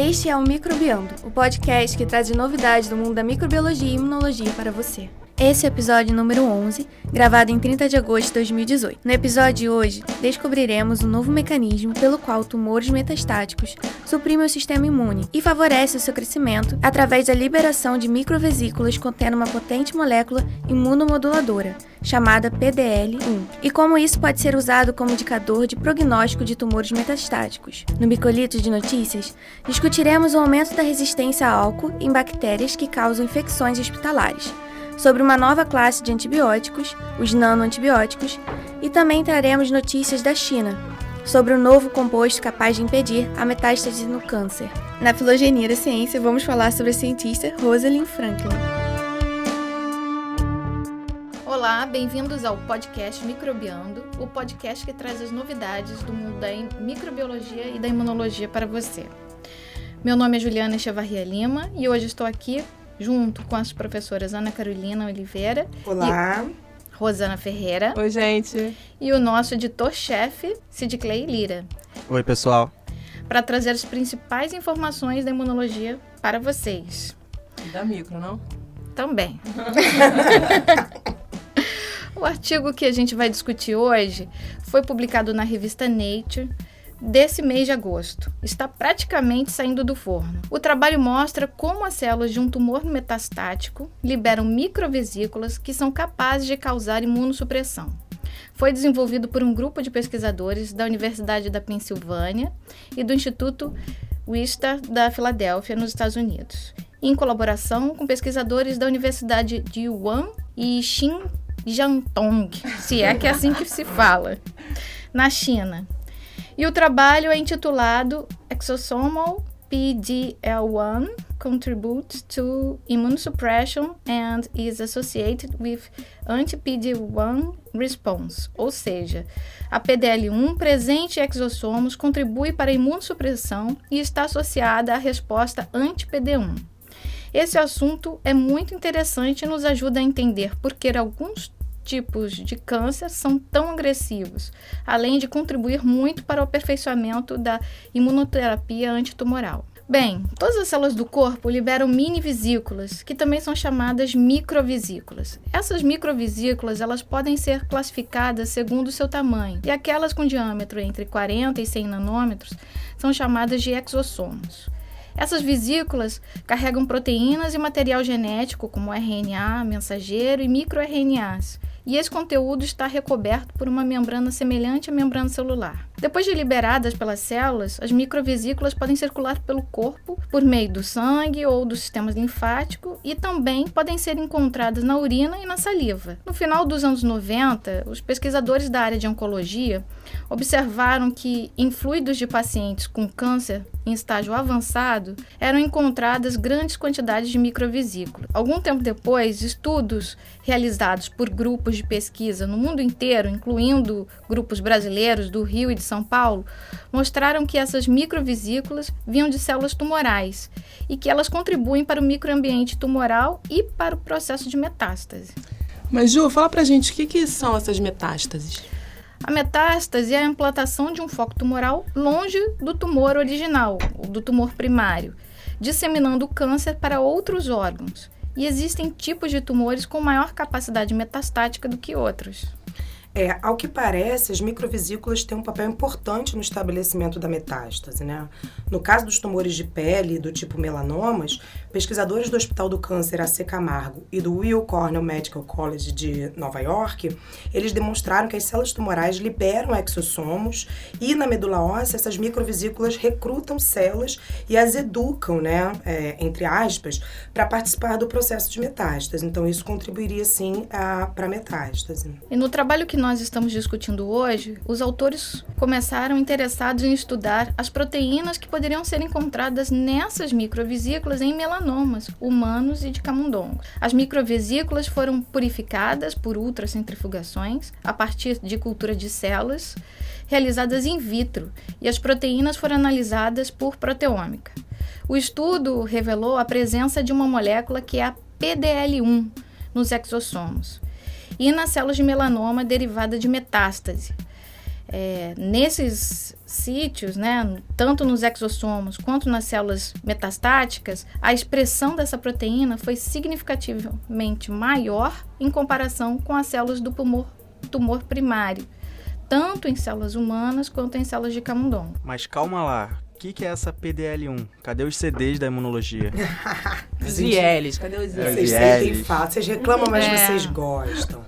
Este é o Microbiando, o podcast que traz novidades do mundo da microbiologia e imunologia para você. Esse é o episódio número 11, gravado em 30 de agosto de 2018. No episódio de hoje, descobriremos um novo mecanismo pelo qual tumores metastáticos suprimem o sistema imune e favorece o seu crescimento através da liberação de microvesículas contendo uma potente molécula imunomoduladora, chamada PDL1, e como isso pode ser usado como indicador de prognóstico de tumores metastáticos. No Microlito de Notícias, discutiremos o aumento da resistência a álcool em bactérias que causam infecções hospitalares sobre uma nova classe de antibióticos, os nanoantibióticos, e também traremos notícias da China, sobre o novo composto capaz de impedir a metástase no câncer. Na Filogenia da Ciência, vamos falar sobre a cientista Rosalind Franklin. Olá, bem-vindos ao podcast Microbiando, o podcast que traz as novidades do mundo da microbiologia e da imunologia para você. Meu nome é Juliana Echevarria Lima e hoje estou aqui junto com as professoras Ana Carolina Oliveira. Olá. Rosana Ferreira. Oi, gente. E o nosso editor-chefe, Sid Clay Lira. Oi, pessoal. Para trazer as principais informações da imunologia para vocês. E da micro, não? Também. o artigo que a gente vai discutir hoje foi publicado na revista Nature desse mês de agosto. Está praticamente saindo do forno. O trabalho mostra como as células de um tumor metastático liberam microvesículas que são capazes de causar imunossupressão. Foi desenvolvido por um grupo de pesquisadores da Universidade da Pensilvânia e do Instituto Wistar da Filadélfia, nos Estados Unidos, em colaboração com pesquisadores da Universidade de Yuan e Xinjiang, se é que é assim que se fala, na China. E o trabalho é intitulado Exosomal PDL1 Contributes to Immunosuppression and is Associated with Anti-PD1 Response, ou seja, a PDL1 presente em exossomos contribui para a imunossupressão e está associada à resposta anti-PD1. Esse assunto é muito interessante e nos ajuda a entender por que alguns tipos de câncer são tão agressivos, além de contribuir muito para o aperfeiçoamento da imunoterapia antitumoral. Bem, todas as células do corpo liberam mini vesículas, que também são chamadas microvesículas. Essas microvesículas, elas podem ser classificadas segundo o seu tamanho, e aquelas com diâmetro entre 40 e 100 nanômetros são chamadas de exossomos. Essas vesículas carregam proteínas e material genético, como RNA, mensageiro e microRNAs, e esse conteúdo está recoberto por uma membrana semelhante à membrana celular. Depois de liberadas pelas células, as microvesículas podem circular pelo corpo por meio do sangue ou do sistema linfático e também podem ser encontradas na urina e na saliva. No final dos anos 90, os pesquisadores da área de oncologia observaram que em fluidos de pacientes com câncer em estágio avançado eram encontradas grandes quantidades de microvesículas. Algum tempo depois, estudos realizados por grupos de pesquisa no mundo inteiro, incluindo grupos brasileiros do Rio e de São Paulo, mostraram que essas microvesículas vinham de células tumorais e que elas contribuem para o microambiente tumoral e para o processo de metástase. Mas, Ju, fala pra gente o que, que são essas metástases. A metástase é a implantação de um foco tumoral longe do tumor original, do tumor primário, disseminando o câncer para outros órgãos e existem tipos de tumores com maior capacidade metastática do que outros. É, ao que parece, as microvesículas têm um papel importante no estabelecimento da metástase, né? No caso dos tumores de pele do tipo melanomas, pesquisadores do Hospital do Câncer AC Camargo e do Weill Cornell Medical College de Nova York, eles demonstraram que as células tumorais liberam exossomos e na medula óssea essas microvesículas recrutam células e as educam, né, é, entre aspas, para participar do processo de metástase. Então isso contribuiria sim para metástase. E no trabalho que nós estamos discutindo hoje, os autores começaram interessados em estudar as proteínas que poderiam ser encontradas nessas microvesículas em melanomas melanomas humanos e de camundongos. As microvesículas foram purificadas por ultracentrifugações a partir de cultura de células realizadas in vitro e as proteínas foram analisadas por proteômica. O estudo revelou a presença de uma molécula que é a PDL1 nos exossomos e nas células de melanoma derivada de metástase. É, nesses sítios, né, tanto nos exossomos quanto nas células metastáticas, a expressão dessa proteína foi significativamente maior em comparação com as células do tumor, tumor primário, tanto em células humanas quanto em células de camundongo. Mas calma lá, que, que é essa PDL1? Cadê os CDs da imunologia? os ILs, cadê os ILs? Vocês sentem falta, vocês reclamam, mas É. vocês gostam.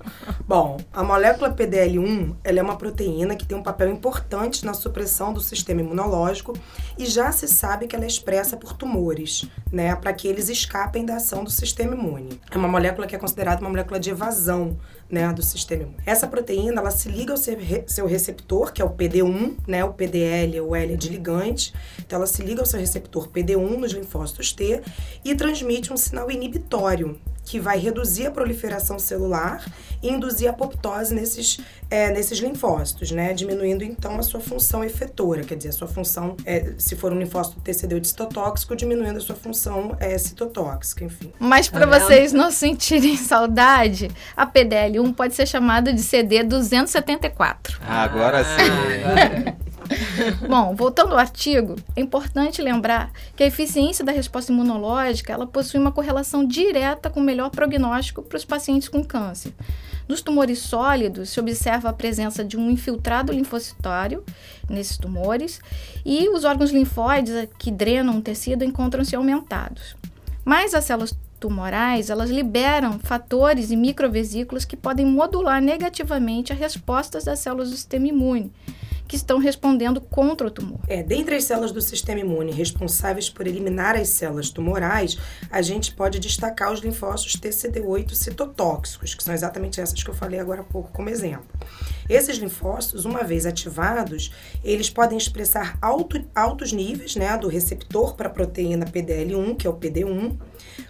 Bom, a molécula PDL1 ela é uma proteína que tem um papel importante na supressão do sistema imunológico e já se sabe que ela é expressa por tumores, né, para que eles escapem da ação do sistema imune. É uma molécula que é considerada uma molécula de evasão né, do sistema imune. Essa proteína ela se liga ao seu, re- seu receptor, que é o PD1, né, o PDL, o L de ligante. Então ela se liga ao seu receptor PD1 nos linfócitos T e transmite um sinal inibitório que vai reduzir a proliferação celular e induzir a apoptose nesses, é, nesses linfócitos, né? Diminuindo então a sua função efetora, quer dizer, a sua função, é, se for um linfócito TCD de citotóxico, diminuindo a sua função é, citotóxica, enfim. Mas para vocês não sentirem saudade, a PDL1 pode ser chamada de CD 274. Agora sim. Bom, voltando ao artigo, é importante lembrar que a eficiência da resposta imunológica ela possui uma correlação direta com o melhor prognóstico para os pacientes com câncer. Nos tumores sólidos, se observa a presença de um infiltrado linfocitário nesses tumores e os órgãos linfóides que drenam o tecido encontram-se aumentados. Mas as células tumorais, elas liberam fatores e microvesículos que podem modular negativamente as respostas das células do sistema imune, que estão respondendo contra o tumor. É, dentre as células do sistema imune responsáveis por eliminar as células tumorais, a gente pode destacar os linfócitos TCD8 citotóxicos, que são exatamente essas que eu falei agora há pouco como exemplo. Esses linfócitos, uma vez ativados, eles podem expressar alto, altos níveis né, do receptor para a proteína PDL1, que é o PD1,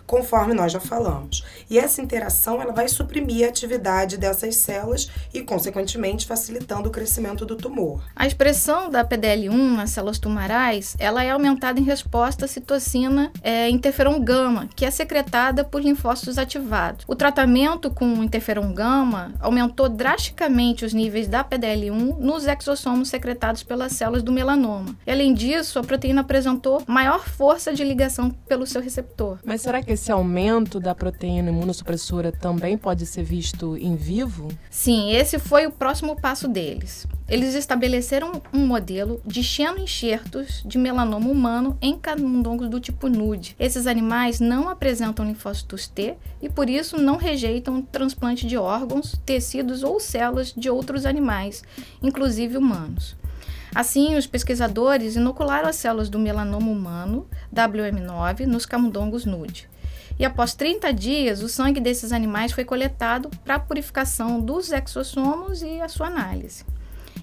conforme nós já falamos. E essa interação ela vai suprimir a atividade dessas células e, consequentemente, facilitando o crescimento do tumor. A expressão da PDL1 nas células tumorais, ela é aumentada em resposta à citocina é, interferon gama, que é secretada por linfócitos ativados. O tratamento com interferon gama aumentou drasticamente os níveis da PDL1 nos exossomos secretados pelas células do melanoma. E, além disso, a proteína apresentou maior força de ligação pelo seu receptor. Mas será que esse aumento da proteína imunossupressora também pode ser visto em vivo? Sim, esse foi o próximo passo deles. Eles estabeleceram um modelo de xenoenxertos de melanoma humano em camundongos do tipo nude. Esses animais não apresentam linfócitos T e por isso não rejeitam transplante de órgãos, tecidos ou células de outros animais, inclusive humanos. Assim, os pesquisadores inocularam as células do melanoma humano, WM9, nos camundongos nude. E após 30 dias, o sangue desses animais foi coletado para a purificação dos exossomos e a sua análise.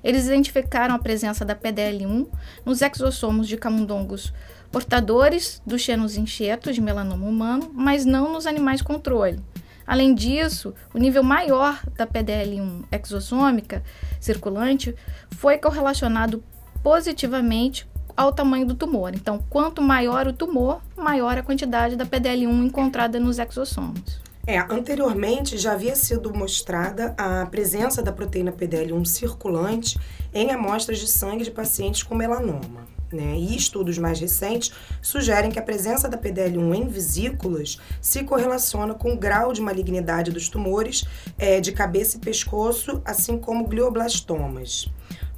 Eles identificaram a presença da PDL1 nos exossomos de camundongos portadores dos xenos enxertos de melanoma humano, mas não nos animais controle. Além disso, o nível maior da PDL1 exossômica circulante foi correlacionado positivamente ao tamanho do tumor. Então, quanto maior o tumor, maior a quantidade da PDL1 encontrada nos exossomos. É, anteriormente já havia sido mostrada a presença da proteína PDL1 circulante em amostras de sangue de pacientes com melanoma. Né? E estudos mais recentes sugerem que a presença da PDL1 em vesículas se correlaciona com o grau de malignidade dos tumores é, de cabeça e pescoço, assim como glioblastomas.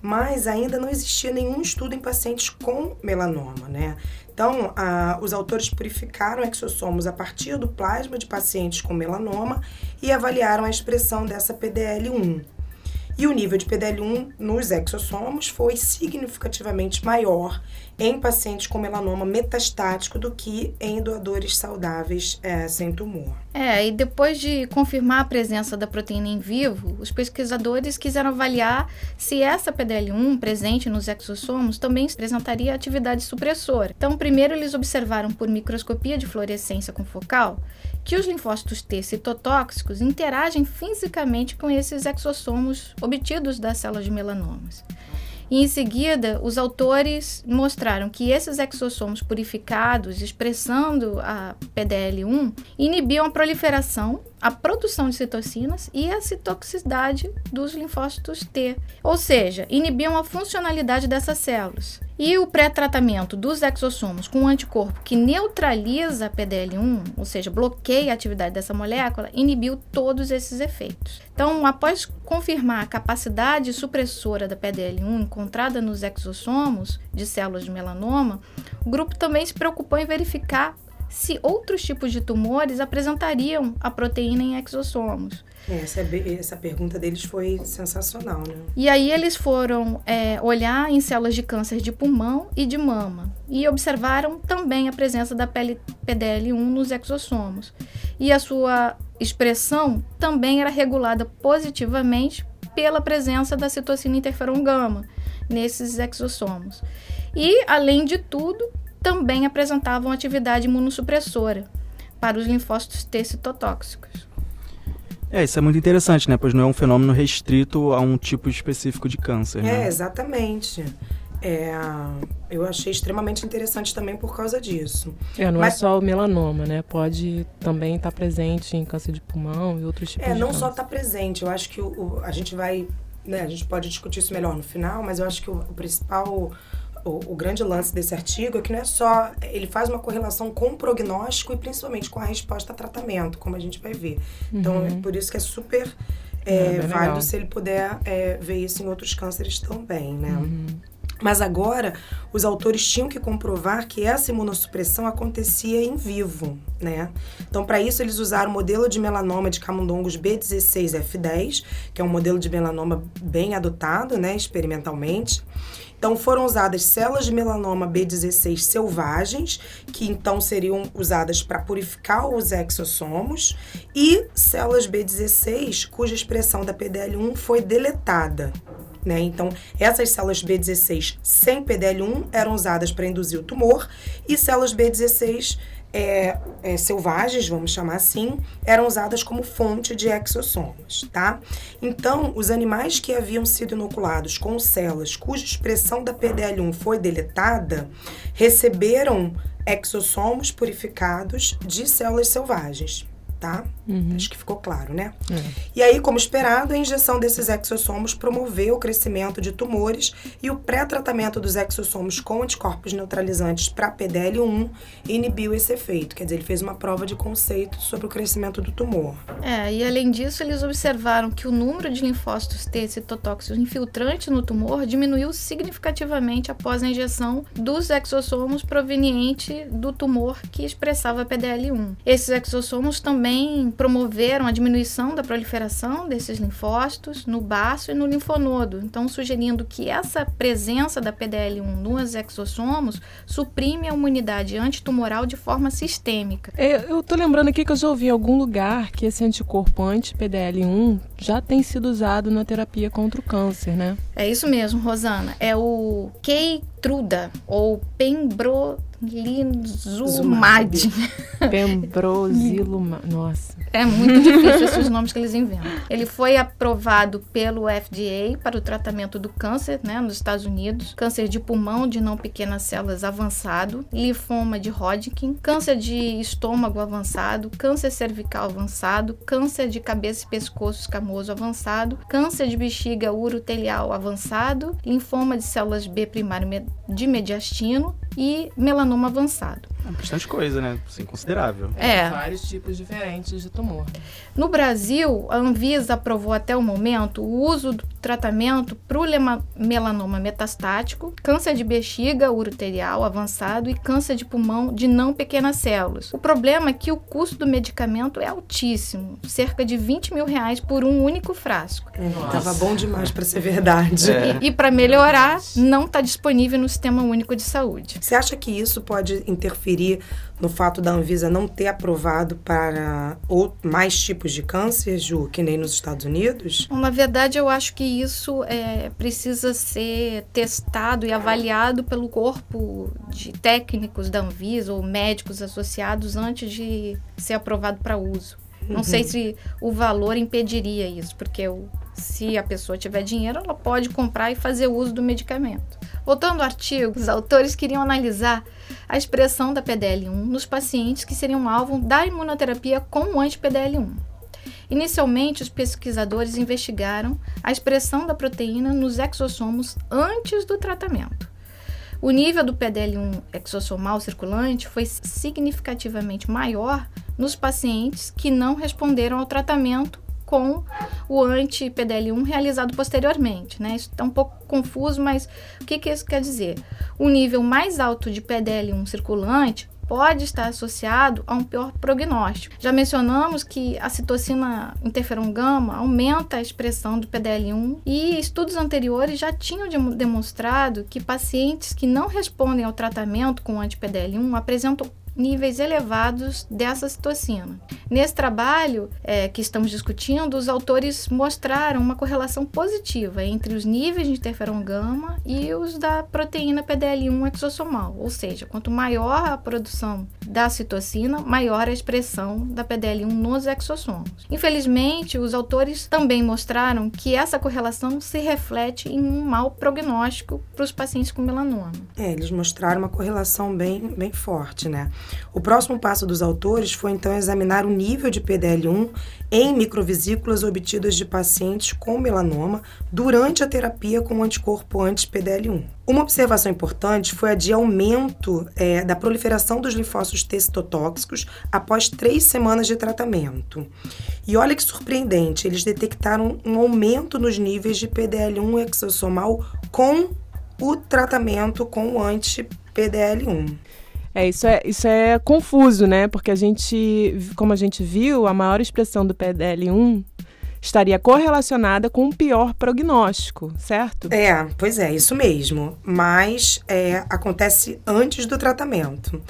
Mas ainda não existia nenhum estudo em pacientes com melanoma, né? Então, a, os autores purificaram exossomos a partir do plasma de pacientes com melanoma e avaliaram a expressão dessa PDL1. E o nível de PDL1 nos exossomos foi significativamente maior em pacientes com melanoma metastático do que em doadores saudáveis é, sem tumor. É, e depois de confirmar a presença da proteína em vivo, os pesquisadores quiseram avaliar se essa PDL1 presente nos exossomos também apresentaria atividade supressora. Então, primeiro eles observaram por microscopia de fluorescência com focal que os linfócitos T citotóxicos interagem fisicamente com esses exossomos obtidos das células de melanomas. E em seguida, os autores mostraram que esses exossomos purificados, expressando a PDL1, inibiam a proliferação a produção de citocinas e a citoxicidade dos linfócitos T, ou seja, inibiam a funcionalidade dessas células. E o pré-tratamento dos exossomos com um anticorpo que neutraliza a PDL1, ou seja, bloqueia a atividade dessa molécula, inibiu todos esses efeitos. Então, após confirmar a capacidade supressora da PDL1 encontrada nos exossomos de células de melanoma, o grupo também se preocupou em verificar se outros tipos de tumores apresentariam a proteína em exossomos. É, essa, essa pergunta deles foi sensacional, né? E aí eles foram é, olhar em células de câncer de pulmão e de mama e observaram também a presença da PDL1 nos exossomos. E a sua expressão também era regulada positivamente pela presença da citocina interferon gama nesses exossomos. E, além de tudo, também apresentavam atividade imunossupressora para os linfócitos T citotóxicos. É, isso é muito interessante, né? Pois não é um fenômeno restrito a um tipo específico de câncer, né? É, exatamente. É, eu achei extremamente interessante também por causa disso. É, não é Mas, é só o melanoma, né? Pode também estar tá presente em câncer de pulmão e outros tipos é, de É, não câncer. só está presente. Eu acho que o, o, a gente vai... Né, a gente pode discutir isso melhor no final, mas eu acho que o, o principal o, o, grande lance desse artigo é que não é só. Ele faz uma correlação com o prognóstico e principalmente com a resposta a tratamento, como a gente vai ver. Então, uhum. é por isso que é super é, é válido legal. se ele puder é, ver isso em outros cânceres também, né? Uhum. Mas agora, os autores tinham que comprovar que essa imunossupressão acontecia em vivo, né? Então, para isso, eles usaram o modelo de melanoma de camundongos B16F10, que é um modelo de melanoma bem adotado, né, experimentalmente. Então foram usadas células de melanoma B16 selvagens, que então seriam usadas para purificar os exossomos, e células B16 cuja expressão da PDL1 foi deletada. Né? Então, essas células B16 sem PDL1 eram usadas para induzir o tumor, e células B16 é, é, selvagens, vamos chamar assim, eram usadas como fonte de exossomos, tá? Então, os animais que haviam sido inoculados com células cuja expressão da PDL1 foi deletada, receberam exossomos purificados de células selvagens tá? Uhum. Acho que ficou claro, né? É. E aí, como esperado, a injeção desses exossomos promoveu o crescimento de tumores e o pré-tratamento dos exossomos com anticorpos neutralizantes para PDL1 inibiu esse efeito. Quer dizer, ele fez uma prova de conceito sobre o crescimento do tumor. É, e além disso, eles observaram que o número de linfócitos T citotóxicos infiltrantes no tumor diminuiu significativamente após a injeção dos exossomos proveniente do tumor que expressava PDL1. Esses exossomos também também promoveram a diminuição da proliferação desses linfócitos no baço e no linfonodo, então sugerindo que essa presença da PDL1 nos exossomos suprime a imunidade antitumoral de forma sistêmica. É, eu tô lembrando aqui que eu já ouvi em algum lugar que esse anticorpo anti-PDL1 já tem sido usado na terapia contra o câncer, né? É isso mesmo, Rosana. É o Keytruda ou pembrolizumab. Pembrolizumab. Nossa. É muito difícil esses nomes que eles inventam. Ele foi aprovado pelo FDA para o tratamento do câncer, né, nos Estados Unidos, câncer de pulmão de não pequenas células avançado, linfoma de Hodgkin, câncer de estômago avançado, câncer cervical avançado, câncer de cabeça e pescoço escamoso avançado, câncer de bexiga urotelial avançado, linfoma de células B primário de mediastino e melanoma avançado. É bastante coisa, né? Assim, considerável. É. Vários tipos diferentes de tumor. No Brasil, a Anvisa aprovou até o momento o uso do tratamento para o melanoma metastático, câncer de bexiga uroterial avançado e câncer de pulmão de não pequenas células. O problema é que o custo do medicamento é altíssimo, cerca de 20 mil reais por um único frasco. É, tava bom demais para ser verdade. É. E, e para melhorar, não está disponível no Sistema Único de Saúde. Você acha que isso pode interferir no fato da Anvisa não ter aprovado para mais tipos de câncer, Ju, que nem nos Estados Unidos? Na verdade, eu acho que isso é, precisa ser testado e avaliado pelo corpo de técnicos da Anvisa ou médicos associados antes de ser aprovado para uso. Não uhum. sei se o valor impediria isso, porque se a pessoa tiver dinheiro, ela pode comprar e fazer uso do medicamento. Voltando ao artigo, os autores queriam analisar a expressão da PDL1 nos pacientes que seriam alvo da imunoterapia com o anti-PDL1. Inicialmente, os pesquisadores investigaram a expressão da proteína nos exossomos antes do tratamento. O nível do PDL1 exossomal circulante foi significativamente maior nos pacientes que não responderam ao tratamento com o anti-PDL1 realizado posteriormente. Né? Isso está um pouco confuso, mas o que, que isso quer dizer? O nível mais alto de PDL1 circulante pode estar associado a um pior prognóstico. Já mencionamos que a citocina interferon gama aumenta a expressão do PDL1 e estudos anteriores já tinham demonstrado que pacientes que não respondem ao tratamento com anti-PDL1 apresentam níveis elevados dessa citocina. Nesse trabalho é, que estamos discutindo, os autores mostraram uma correlação positiva entre os níveis de interferon gama e os da proteína PDL1 exossomal, ou seja, quanto maior a produção da citocina, maior a expressão da PDL1 nos exossomos. Infelizmente, os autores também mostraram que essa correlação se reflete em um mau prognóstico para os pacientes com melanoma. É, eles mostraram uma correlação bem, bem forte, né? O próximo passo dos autores foi então examinar o nível de PDL1 em microvesículas obtidas de pacientes com melanoma durante a terapia com anticorpo anti-PDL1. Uma observação importante foi a de aumento é, da proliferação dos linfócitos T após três semanas de tratamento. E olha que surpreendente, eles detectaram um aumento nos níveis de PDL1 exossomal com o tratamento com o anti-PDL1. É, isso é, isso é confuso, né? Porque a gente, como a gente viu, a maior expressão do PDL1 estaria correlacionada com um pior prognóstico, certo? É, pois é, isso mesmo. Mas é, acontece antes do tratamento.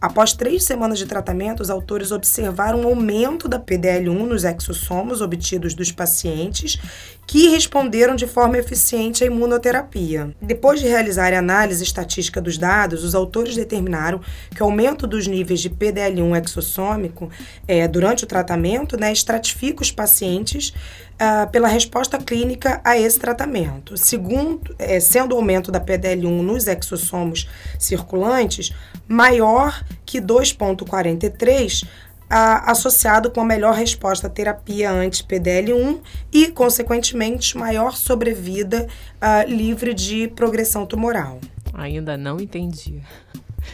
Após três semanas de tratamento, os autores observaram um aumento da PDL1 nos exossomos obtidos dos pacientes que responderam de forma eficiente à imunoterapia. Depois de realizar a análise estatística dos dados, os autores determinaram que o aumento dos níveis de PDL1 exossômico é, durante o tratamento né, estratifica os pacientes uh, pela resposta clínica a esse tratamento. Segundo, é, sendo o aumento da PDL1 nos exossomos circulantes maior que 2,43 associado com a melhor resposta à terapia anti-PDL1 e, consequentemente, maior sobrevida uh, livre de progressão tumoral. Ainda não entendi.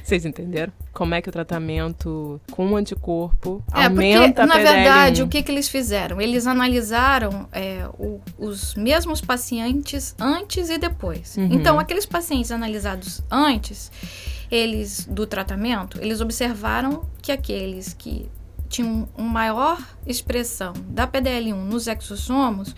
Vocês entenderam? Como é que o tratamento com o anticorpo é, aumenta porque, a Na verdade, o que, que eles fizeram? Eles analisaram é, o, os mesmos pacientes antes e depois. Uhum. Então, aqueles pacientes analisados antes, eles do tratamento, eles observaram que aqueles que tinham uma maior expressão da PDL1 nos exossomos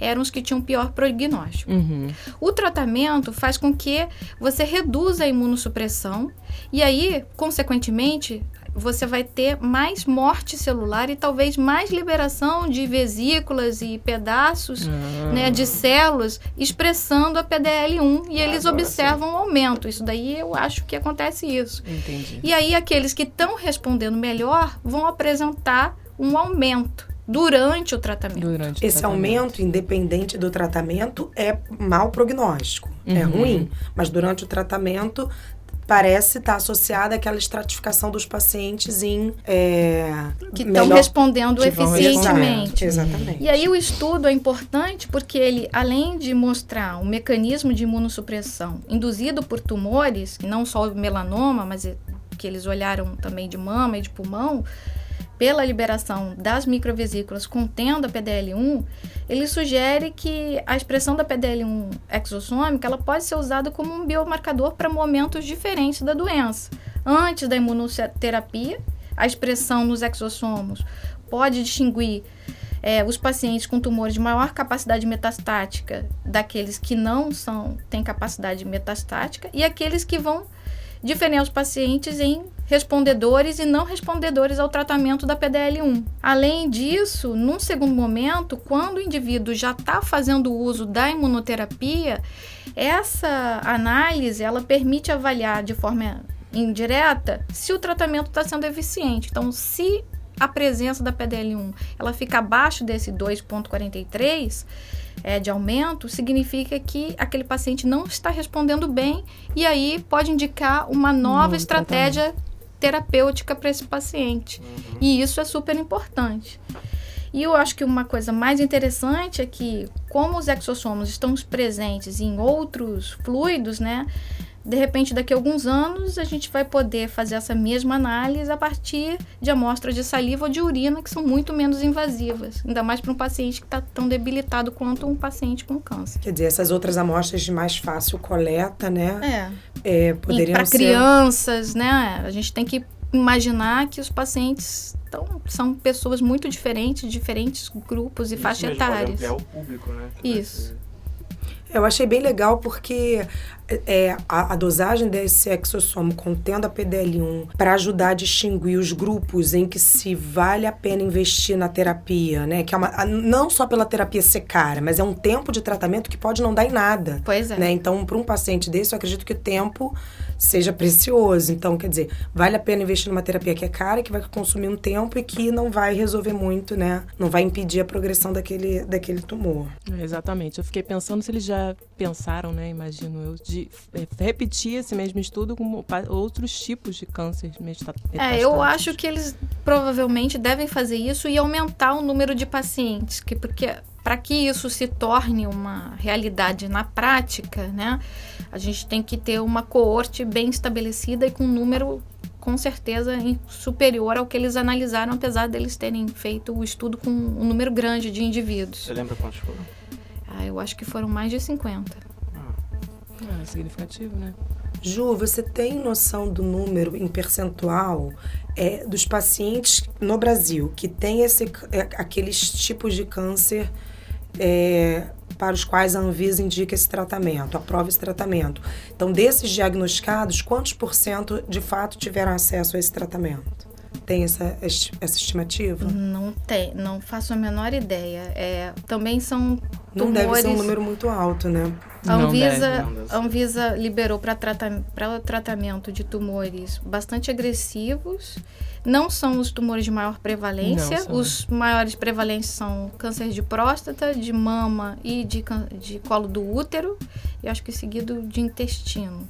eram os que tinham pior prognóstico. Uhum. O tratamento faz com que você reduza a imunossupressão e aí, consequentemente, você vai ter mais morte celular e talvez mais liberação de vesículas e pedaços ah. né, de células expressando a PDL1 e eles observam um aumento. Isso daí eu acho que acontece isso. Entendi. E aí aqueles que estão respondendo melhor vão apresentar um aumento durante o tratamento. Durante o Esse tratamento. aumento, independente do tratamento, é mau prognóstico, é uhum. é ruim. Mas durante o tratamento parece estar associada àquela estratificação dos pacientes em é, que estão respondendo que eficientemente. Exatamente. E aí o estudo é importante porque ele, além de mostrar o um mecanismo de imunossupressão induzido por tumores, não só o melanoma, mas que eles olharam também de mama e de pulmão, pela liberação das microvesículas contendo a PDL1, ele sugere que a expressão da PDL1 exossômica ela pode ser usada como um biomarcador para momentos diferentes da doença. Antes da imunoterapia, a expressão nos exossomos pode distinguir é, os pacientes com tumores de maior capacidade metastática daqueles que não são têm capacidade metastática e aqueles que vão diferenciar os pacientes em respondedores e não respondedores ao tratamento da PDL1. Além disso, num segundo momento, quando o indivíduo já está fazendo uso da imunoterapia, essa análise ela permite avaliar de forma indireta se o tratamento está sendo eficiente. Então, se a presença da PDL1 ela fica abaixo desse 2,43 é, de aumento, significa que aquele paciente não está respondendo bem e aí pode indicar uma nova estratégia terapêutica para esse paciente. Uhum. E isso é super importante. E eu acho que uma coisa mais interessante é que, como os exossomos estão presentes em outros fluidos, né? De repente, daqui a alguns anos, a gente vai poder fazer essa mesma análise a partir de amostras de saliva ou de urina, que são muito menos invasivas. Ainda mais para um paciente que está tão debilitado quanto um paciente com câncer. Quer dizer, essas outras amostras de mais fácil coleta, né? É. é poderiam Para ser... crianças, né? A gente tem que imaginar que os pacientes então, são pessoas muito diferentes, diferentes grupos e Isso faixa mesmo, pode etárias. ampliar o público, né? Isso. Eu achei bem legal porque é, a, a dosagem desse exossomo contendo a PDL1 para ajudar a distinguir os grupos em que se vale a pena investir na terapia, né? Que é uma, não só pela terapia ser cara, mas é um tempo de tratamento que pode não dar em nada. Pois é. Né? Então, para um paciente desse, eu acredito que o tempo seja precioso. Então, quer dizer, vale a pena investir numa terapia que é cara, que vai consumir um tempo e que não vai resolver muito, né? Não vai impedir a progressão daquele, daquele tumor. É, Exatamente. Eu fiquei pensando se eles já pensaram, né, imagino eu, de é, repetir esse mesmo estudo com outros tipos de câncer meta- É, eu metastáticos. acho que eles provavelmente devem fazer isso e aumentar o número de pacientes, que porque para que isso se torne uma realidade na prática, né, a gente tem que ter uma coorte bem estabelecida e com um número com certeza superior ao que eles analisaram, apesar deles terem feito o estudo com um número grande de indivíduos. Você lembra quantos foram? Ah, eu acho que foram mais de 50. Ah, é significativo, né? Ju, você tem noção do número em percentual é, dos pacientes no Brasil que tem esse, é, aqueles tipos de câncer é, para os quais a Anvisa indica esse tratamento, aprova esse tratamento? Então, desses diagnosticados, quantos por cento de fato tiveram acesso a esse tratamento? Tem essa, essa estimativa? Não tem, não faço a menor ideia. É, também são Não deve ser um número muito alto, né? A Não Anvisa, deve, não deve Anvisa liberou para trata, pra tratamento de tumores bastante agressivos. Não são os tumores de maior prevalência. Não. Os maiores prevalentes são câncer de próstata, de mama e de, de colo do útero. E acho que seguido de intestino.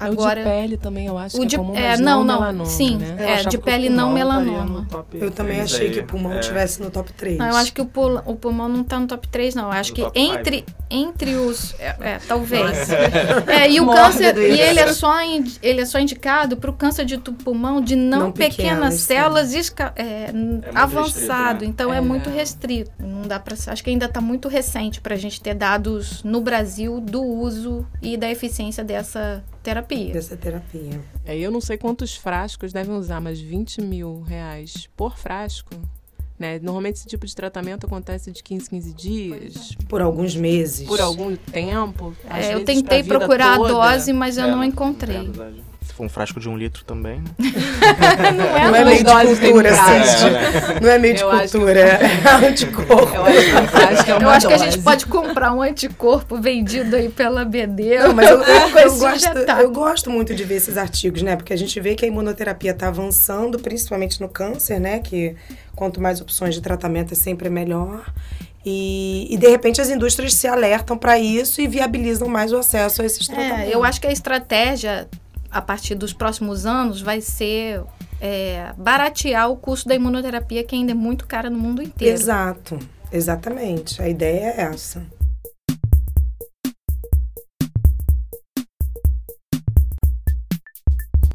É o de pele também, eu acho o que de- é comum, é, mas não, não, melanoma, sim, né? É, de pele não melanoma. Eu também achei aí. que o pulmão É. tivesse no top 3. Não, eu acho que o, pul- o pulmão não tá no top 3, não. Eu acho No que entre, entre os. É, é, talvez. É, e o Mórbido câncer. E ele é só, in- ele é só indicado para o câncer de pulmão de não, Não pequenas pequenas, células esca- é, n- restrito, avançado. né? Então é. É. muito restrito. Não dá para. Acho que ainda está muito recente para a gente ter dados no Brasil do uso e da eficiência dessa terapia. Dessa terapia. É, eu não sei quantos frascos devem usar, mas 20 mil reais por frasco. Né? Normalmente esse tipo de tratamento acontece de 15, 15 dias, Por alguns meses. por algum tempo. É, eu tentei procurar toda. a dose, mas eu É, não é encontrei. For um frasco de um litro também, né? não é, Não é meio de cultura, prazo. assim. Não é meio de Eu cultura, é anticorpo. Eu acho que é Eu acho que a gente pode comprar um anticorpo vendido aí pela BD. Não, mas eu, eu, gosto, detalhe. eu gosto muito de ver esses artigos, né? Porque a gente vê que a imunoterapia está avançando, principalmente no câncer, né? Que quanto mais opções de tratamento é sempre melhor. E, e de repente as indústrias se alertam para isso e viabilizam mais o acesso a esses tratamentos. É, eu acho que a estratégia, a partir dos próximos anos, vai ser é, baratear o custo da imunoterapia, que ainda é muito cara no mundo inteiro. Exato, exatamente. A ideia é essa.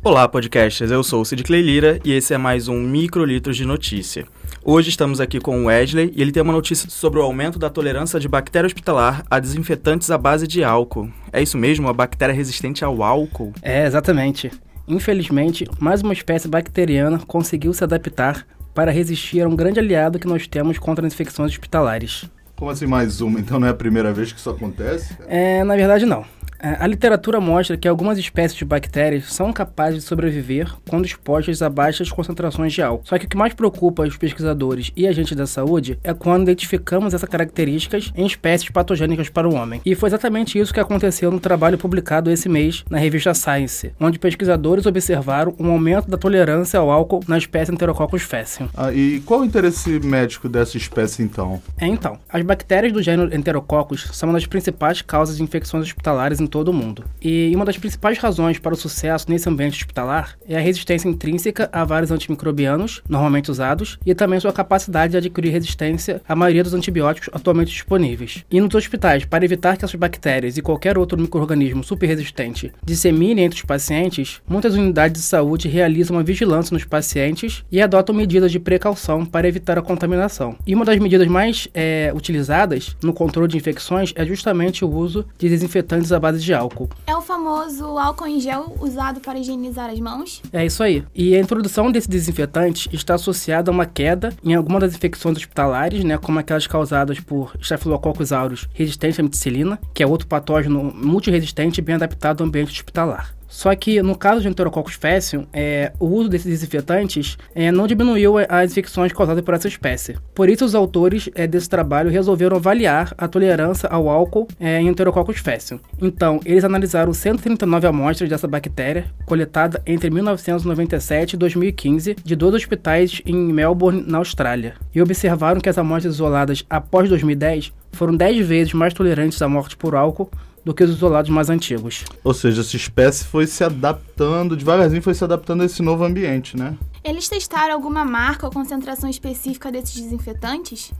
Olá, podcasters. Eu sou o Cid Clay Lira e esse é mais um Microlitros de Notícia. Hoje estamos aqui com o Wesley e ele tem uma notícia sobre o aumento da tolerância de bactéria hospitalar a desinfetantes à base de álcool. É isso mesmo? A bactéria resistente ao álcool? É, exatamente. Infelizmente, mais uma espécie bacteriana conseguiu se adaptar para resistir a um grande aliado que nós temos contra as infecções hospitalares. Como assim mais uma? Então não é a primeira vez que isso acontece? É, na verdade, não. É, A literatura mostra que algumas espécies de bactérias são capazes de sobreviver quando expostas a baixas concentrações de álcool. Só que o que mais preocupa os pesquisadores e agentes da saúde é quando identificamos essas características em espécies patogênicas para o homem. E foi exatamente isso que aconteceu no trabalho publicado esse mês na revista Science, onde pesquisadores observaram um aumento da tolerância ao álcool na espécie Enterococcus faecium. Ah, e qual o interesse médico dessa espécie então? É, então, as bactérias do gênero Enterococcus são uma das principais causas de infecções hospitalares em todo mundo. E uma das principais razões para o sucesso nesse ambiente hospitalar é a resistência intrínseca a vários antimicrobianos, normalmente usados, e também sua capacidade de adquirir resistência à maioria dos antibióticos atualmente disponíveis. E nos hospitais, para evitar que essas bactérias e qualquer outro microorganismo superresistente disseminem entre os pacientes, muitas unidades de saúde realizam uma vigilância nos pacientes e adotam medidas de precaução para evitar a contaminação. E uma das medidas mais é, utilizadas no controle de infecções é justamente o uso de desinfetantes à base de álcool. É o famoso álcool em gel usado para higienizar as mãos? É isso aí. E a introdução desse desinfetante está associada a uma queda em alguma das infecções hospitalares, né, como aquelas causadas por Staphylococcus aureus resistente à meticilina, que é outro patógeno multiresistente bem adaptado ao ambiente hospitalar. Só que no caso de Enterococcus faecium, é, o uso desses desinfetantes é, não diminuiu as infecções causadas por essa espécie. Por isso, os autores é, desse trabalho resolveram avaliar a tolerância ao álcool é, em Enterococcus faecium. Então, eles analisaram 139 amostras dessa bactéria, coletada entre 1997 e 2015, de dois hospitais em Melbourne, na Austrália, e observaram que as amostras isoladas após 2010 foram 10 vezes mais tolerantes à morte por álcool do que os isolados mais antigos. Ou seja, essa espécie foi se adaptando, devagarzinho foi se adaptando a esse novo ambiente, né? Eles testaram alguma marca ou concentração específica desses desinfetantes?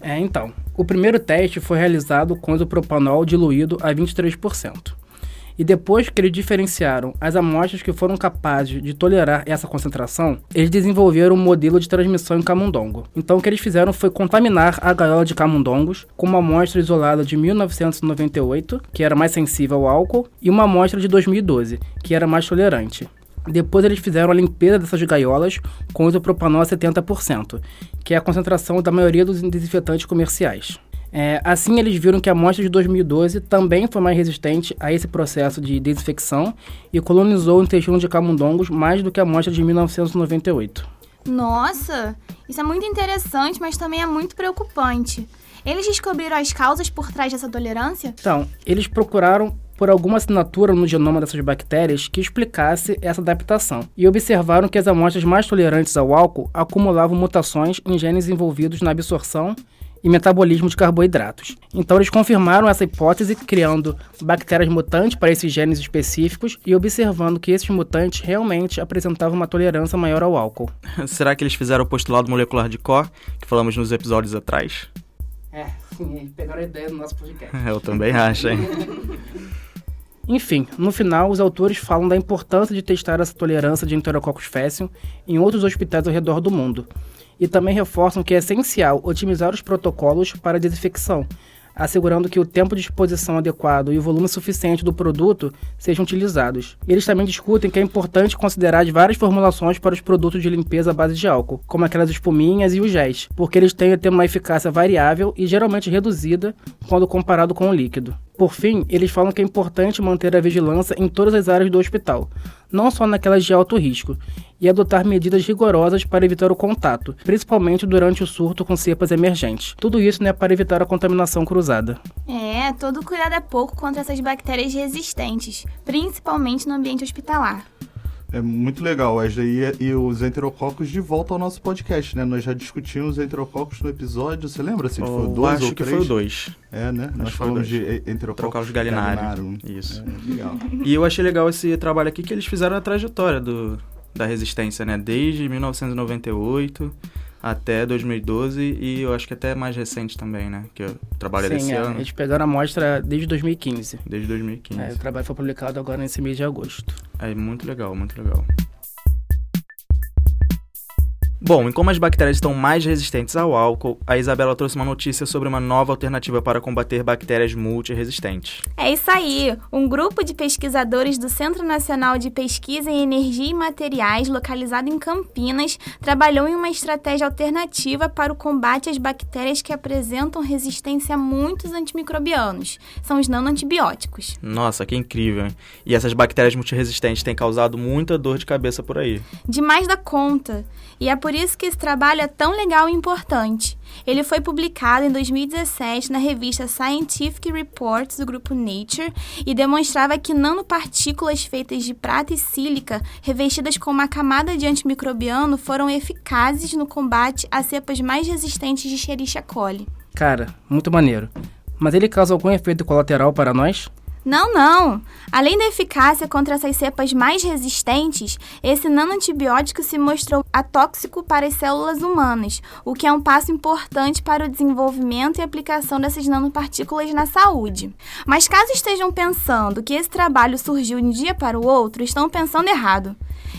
É, então. O primeiro teste foi realizado com isopropanol diluído a 23%. E depois que eles diferenciaram as amostras que foram capazes de tolerar essa concentração, eles desenvolveram um modelo de transmissão em camundongo. Então o que eles fizeram foi contaminar a gaiola de camundongos com uma amostra isolada de 1998, que era mais sensível ao álcool, e uma amostra de 2012, que era mais tolerante. Depois eles fizeram a limpeza dessas gaiolas com isopropanol a 70%, que é a concentração da maioria dos desinfetantes comerciais. É, assim, eles viram que a amostra de 2012 também foi mais resistente a esse processo de desinfecção e colonizou o intestino de camundongos mais do que a amostra de 1998. Nossa, isso é muito interessante, mas também é muito preocupante. Eles descobriram as causas por trás dessa tolerância? Então, eles procuraram por alguma assinatura no genoma dessas bactérias que explicasse essa adaptação, e observaram que as amostras mais tolerantes ao álcool acumulavam mutações em genes envolvidos na absorção e metabolismo de carboidratos. Então eles confirmaram essa hipótese criando bactérias mutantes para esses genes específicos e observando que esses mutantes realmente apresentavam uma tolerância maior ao álcool. Será que eles fizeram o postulado molecular de Core, que falamos nos episódios atrás? É, sim, pegaram a ideia do nosso podcast. Eu também acho, hein? Enfim, no final, os autores falam da importância de testar essa tolerância de Enterococcus faecium em outros hospitais ao redor do mundo. E também reforçam que é essencial otimizar os protocolos para a desinfecção, assegurando que o tempo de exposição adequado e o volume suficiente do produto sejam utilizados. Eles também discutem que é importante considerar as várias formulações para os produtos de limpeza à base de álcool, como aquelas espuminhas e os géis, porque eles têm uma eficácia variável e geralmente reduzida quando comparado com o líquido. Por fim, eles falam que é importante manter a vigilância em todas as áreas do hospital, não só naquelas de alto risco, e adotar medidas rigorosas para evitar o contato, principalmente durante o surto com cepas emergentes. Tudo isso né, para evitar a contaminação cruzada. É, todo cuidado é pouco contra essas bactérias resistentes, principalmente no ambiente hospitalar. É muito legal, Wesley. E, e os enterococos de volta ao nosso podcast, né? Nós já discutimos os enterococos no episódio, você lembra? Assim, Eu foi o dois acho ou que três? foi o 2. É, né? Nós que foi o falamos de dois. e- enterococos galinário. Isso. É, legal. E eu achei legal esse trabalho aqui que eles fizeram a trajetória do, da resistência, né? Desde 1998 até 2012 e eu acho que até mais recente também, né? Que o trabalho é desse Sim, é, ano, eles pegaram a amostra desde 2015. desde 2015. É, o trabalho foi publicado agora nesse mês de agosto. É muito legal, muito legal. Bom, e como as bactérias estão mais resistentes ao álcool, a Isabela trouxe uma notícia sobre uma nova alternativa para combater bactérias multiresistentes. É isso aí! Um grupo de pesquisadores do Centro Nacional de Pesquisa em Energia e Materiais, localizado em Campinas, trabalhou em uma estratégia alternativa para o combate às bactérias que apresentam resistência a muitos antimicrobianos. São os nanoantibióticos. Nossa, que incrível, hein? E essas bactérias multiresistentes têm causado muita dor de cabeça por aí. Demais da conta. E é por isso que esse trabalho é tão legal e importante. Ele foi publicado em 2017 na revista Scientific Reports do grupo Nature e demonstrava que nanopartículas feitas de prata e sílica, revestidas com uma camada de antimicrobiano, foram eficazes no combate a cepas mais resistentes de Escherichia coli. Cara, muito maneiro. Mas ele causa algum efeito colateral para nós? Não, não. Além da eficácia contra essas cepas mais resistentes, esse nanoantibiótico se mostrou atóxico para as células humanas, o que é um passo importante para o desenvolvimento e aplicação dessas nanopartículas na saúde. Mas caso estejam pensando que esse trabalho surgiu de um dia para o outro, estão pensando errado.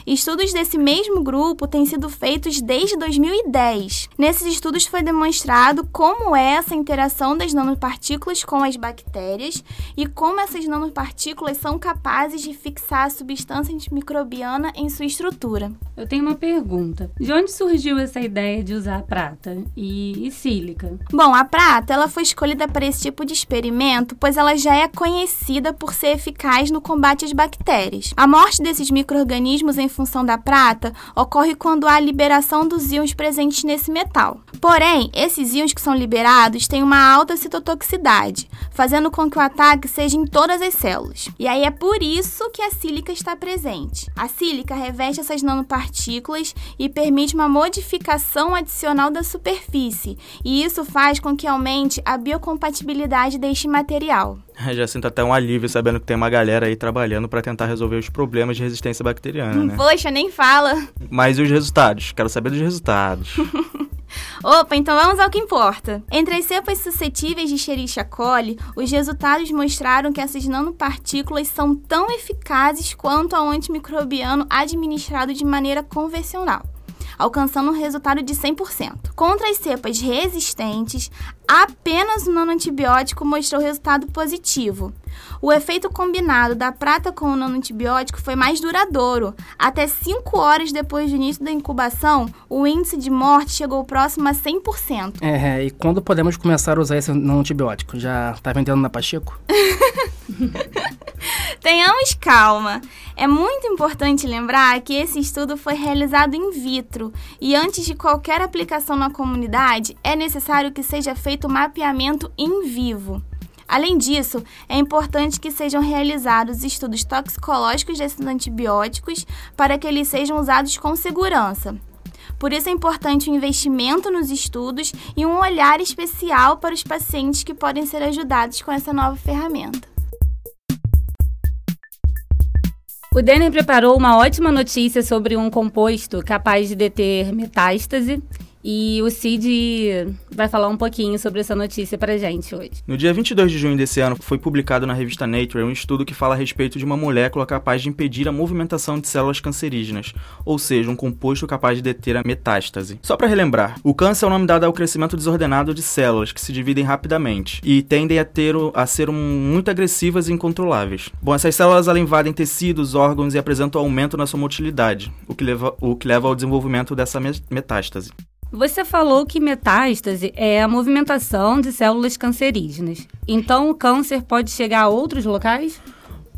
Estudos desse mesmo grupo têm sido feitos desde 2010. Nesses estudos foi demonstrado como é essa interação das nanopartículas com as bactérias e como essas nanopartículas são capazes de fixar a substância antimicrobiana em sua estrutura. Eu tenho uma pergunta. De onde surgiu essa ideia de usar prata e, e sílica? Bom, a prata ela foi escolhida para esse tipo de experimento, pois ela já é conhecida por ser eficaz no combate às bactérias. A morte desses micro-organismos em função da prata ocorre quando há liberação dos íons presentes nesse metal. Porém, esses íons que são liberados têm uma alta citotoxicidade, fazendo com que o ataque seja em todas as células. E aí é por isso que a sílica está presente. A sílica reveste essas nanopartículas e permite uma modificação adicional da superfície, e isso faz com que aumente a biocompatibilidade deste material. Já sinto até um alívio sabendo que tem uma galera aí trabalhando para tentar resolver os problemas de resistência bacteriana, né? Poxa, nem fala. Mas e os resultados? Quero saber dos resultados. Opa, então vamos ao que importa. Entre as cepas suscetíveis de Escherichia coli, os resultados mostraram que essas nanopartículas são tão eficazes quanto ao antimicrobiano administrado de maneira convencional alcançando um resultado de 100%. Contra as cepas resistentes, apenas o nanoantibiótico mostrou resultado positivo. O efeito combinado da prata com o nanoantibiótico foi mais duradouro. Até 5 horas depois do início da incubação, o índice de morte chegou próximo a 100%. É, e quando podemos começar a usar esse nanoantibiótico? Já tá vendendo na Pacheco? Tenhamos calma. É muito importante lembrar que esse estudo foi realizado in vitro e antes de qualquer aplicação na comunidade é necessário que seja feito o mapeamento em vivo. Além disso, é importante que sejam realizados estudos toxicológicos desses antibióticos para que eles sejam usados com segurança. Por isso é importante o um investimento nos estudos e um olhar especial para os pacientes que podem ser ajudados com essa nova ferramenta. O Denner preparou uma ótima notícia sobre um composto capaz de deter metástase e o Cid vai falar um pouquinho sobre essa notícia pra gente hoje. No dia 22 de junho desse ano, foi publicado na revista Nature um estudo que fala a respeito de uma molécula capaz de impedir a movimentação de células cancerígenas, ou seja, um composto capaz de deter a metástase. Só para relembrar, o câncer é o nome dado ao crescimento desordenado de células que se dividem rapidamente e tendem a, ter, a ser um, muito agressivas e incontroláveis. Bom, essas células invadem tecidos, órgãos e apresentam aumento na sua motilidade, o que leva, o que leva ao desenvolvimento dessa metástase. Você falou que metástase é a movimentação de células cancerígenas. Então, o câncer pode chegar a outros locais?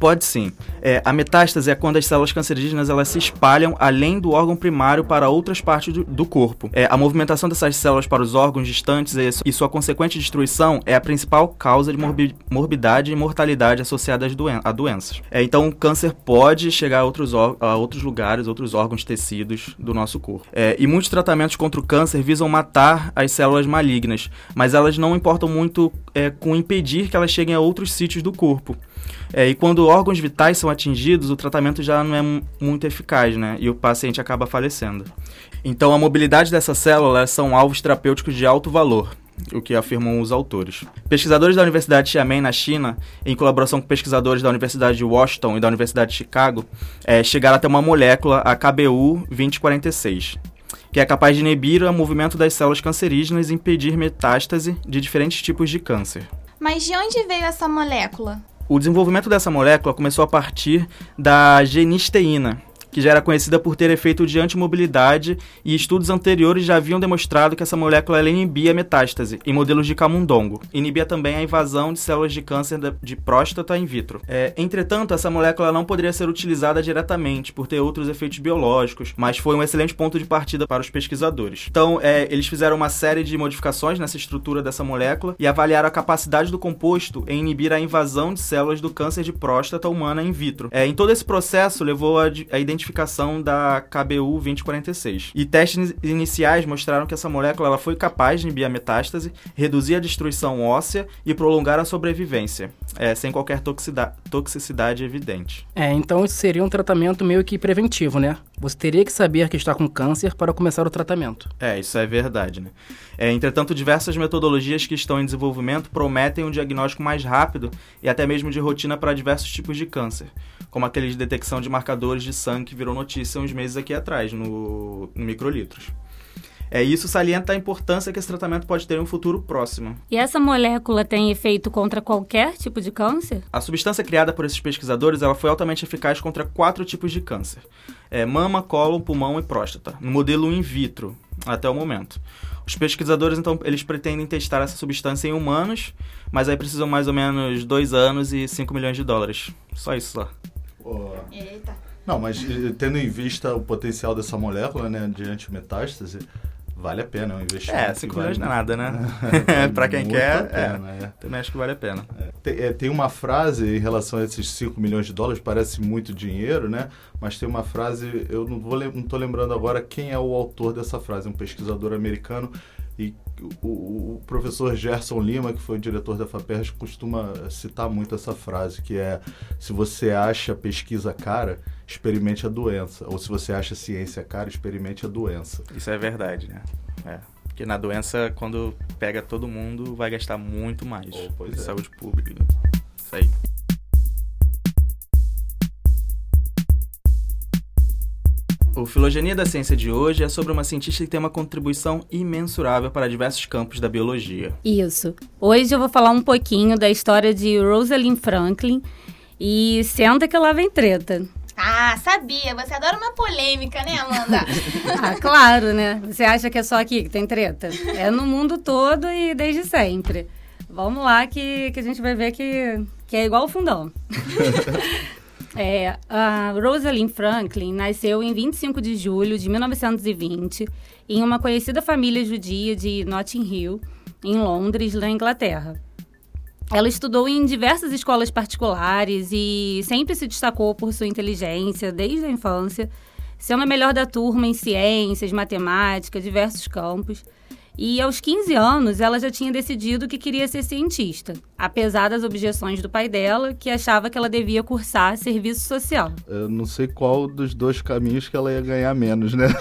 Pode sim. É, a metástase é quando as células cancerígenas elas se espalham além do órgão primário para outras partes do, do corpo. É, a movimentação dessas células para os órgãos distantes e, e sua consequente destruição é a principal causa de morbi morbidade e mortalidade associadas doen a doenças. É, então, o câncer pode chegar a outros, a outros lugares, outros órgãos, tecidos do nosso corpo. É, e muitos tratamentos contra o câncer visam matar as células malignas, mas elas não importam muito é, com impedir que elas cheguem a outros sítios do corpo. É, e quando órgãos vitais são atingidos, o tratamento já não é muito eficaz, né? E o paciente acaba falecendo. Então, a mobilidade dessas células são alvos terapêuticos de alto valor, o que afirmam os autores. Pesquisadores da Universidade de Xiamen, na China, em colaboração com pesquisadores da Universidade de Washington e da Universidade de Chicago, é, chegaram até uma molécula, a KBU 2046, que é capaz de inibir o movimento das células cancerígenas e impedir metástase de diferentes tipos de câncer. Mas de onde veio essa molécula? O desenvolvimento dessa molécula começou a partir da genisteína, que já era conhecida por ter efeito de antimobilidade e estudos anteriores já haviam demonstrado que essa molécula ela inibia metástase em modelos de camundongo. Inibia também a invasão de células de câncer de próstata in vitro. É, entretanto, essa molécula não poderia ser utilizada diretamente por ter outros efeitos biológicos, mas foi um excelente ponto de partida para os pesquisadores. Então, é, eles fizeram uma série de modificações nessa estrutura dessa molécula e avaliaram a capacidade do composto em inibir a invasão de células do câncer de próstata humana in vitro. É, em todo esse processo, levou a, a identificação identificação da KBU 2046. E testes iniciais mostraram que essa molécula ela foi capaz de inibir a metástase, reduzir a destruição óssea e prolongar a sobrevivência. é, sem qualquer toxicidade evidente. É, então isso seria um tratamento meio que preventivo, né? Você teria que saber que está com câncer para começar o tratamento. É, isso é verdade, né? É, entretanto, diversas metodologias que estão em desenvolvimento prometem um diagnóstico mais rápido e até mesmo de rotina para diversos tipos de câncer, como aquele de detecção de marcadores de sangue que virou notícia uns meses aqui atrás, no, no microlitros. É, isso salienta a importância que esse tratamento pode ter em um futuro próximo. E essa molécula tem efeito contra qualquer tipo de câncer? A substância criada por esses pesquisadores ela foi altamente eficaz contra quatro tipos de câncer: é, mama, cólon, pulmão e próstata, no modelo in vitro, até o momento. Os pesquisadores, então, eles pretendem testar essa substância em humanos, mas aí precisam mais ou menos dois anos e 5 milhões de dólares. Só isso só. Eita. Não, mas tendo em vista o potencial dessa molécula, né, de antimetástase, vale a pena, é um investimento. É, que 5 vale milhões não é nada, né? Vale pra quem quer, pena, é. é. Também acho que vale a pena. Tem, é, tem uma frase em relação a esses 5 milhões de dólares, parece muito dinheiro, né? Mas tem uma frase, eu não, vou, lem- não tô lembrando agora quem é o autor dessa frase, um pesquisador americano. E o, o- professor Gerson Lima, que foi o diretor da FAPERJ, costuma citar muito essa frase, que é se você acha pesquisa cara, experimente a doença. Ou se você acha ciência cara, experimente a doença. Isso é verdade, né? É. Porque na doença, quando pega todo mundo, vai gastar muito mais. Oh, pois é. saúde pública. Isso aí. O Filogenia da Ciência de hoje é sobre uma cientista que tem uma contribuição imensurável para diversos campos da biologia. Isso. Hoje eu vou falar um pouquinho da história de Rosalind Franklin e senta que lá vem treta. Ah, sabia. Você adora uma polêmica, né, Amanda? Ah, claro, né? Você acha que é só aqui que tem treta? É no mundo todo e desde sempre. Vamos lá que, que a gente vai ver que, que é igual o fundão. É, a Rosalind Franklin nasceu em 25 de julho de 1920 em uma conhecida família judia de Notting Hill, em Londres, na Inglaterra. Ela estudou em diversas escolas particulares e sempre se destacou por sua inteligência desde a infância, sendo a melhor da turma em ciências, matemática, diversos campos. E aos 15 anos, ela já tinha decidido que queria ser cientista, apesar das objeções do pai dela, que achava que ela devia cursar serviço social. Eu não sei qual dos dois caminhos que ela ia ganhar menos, né?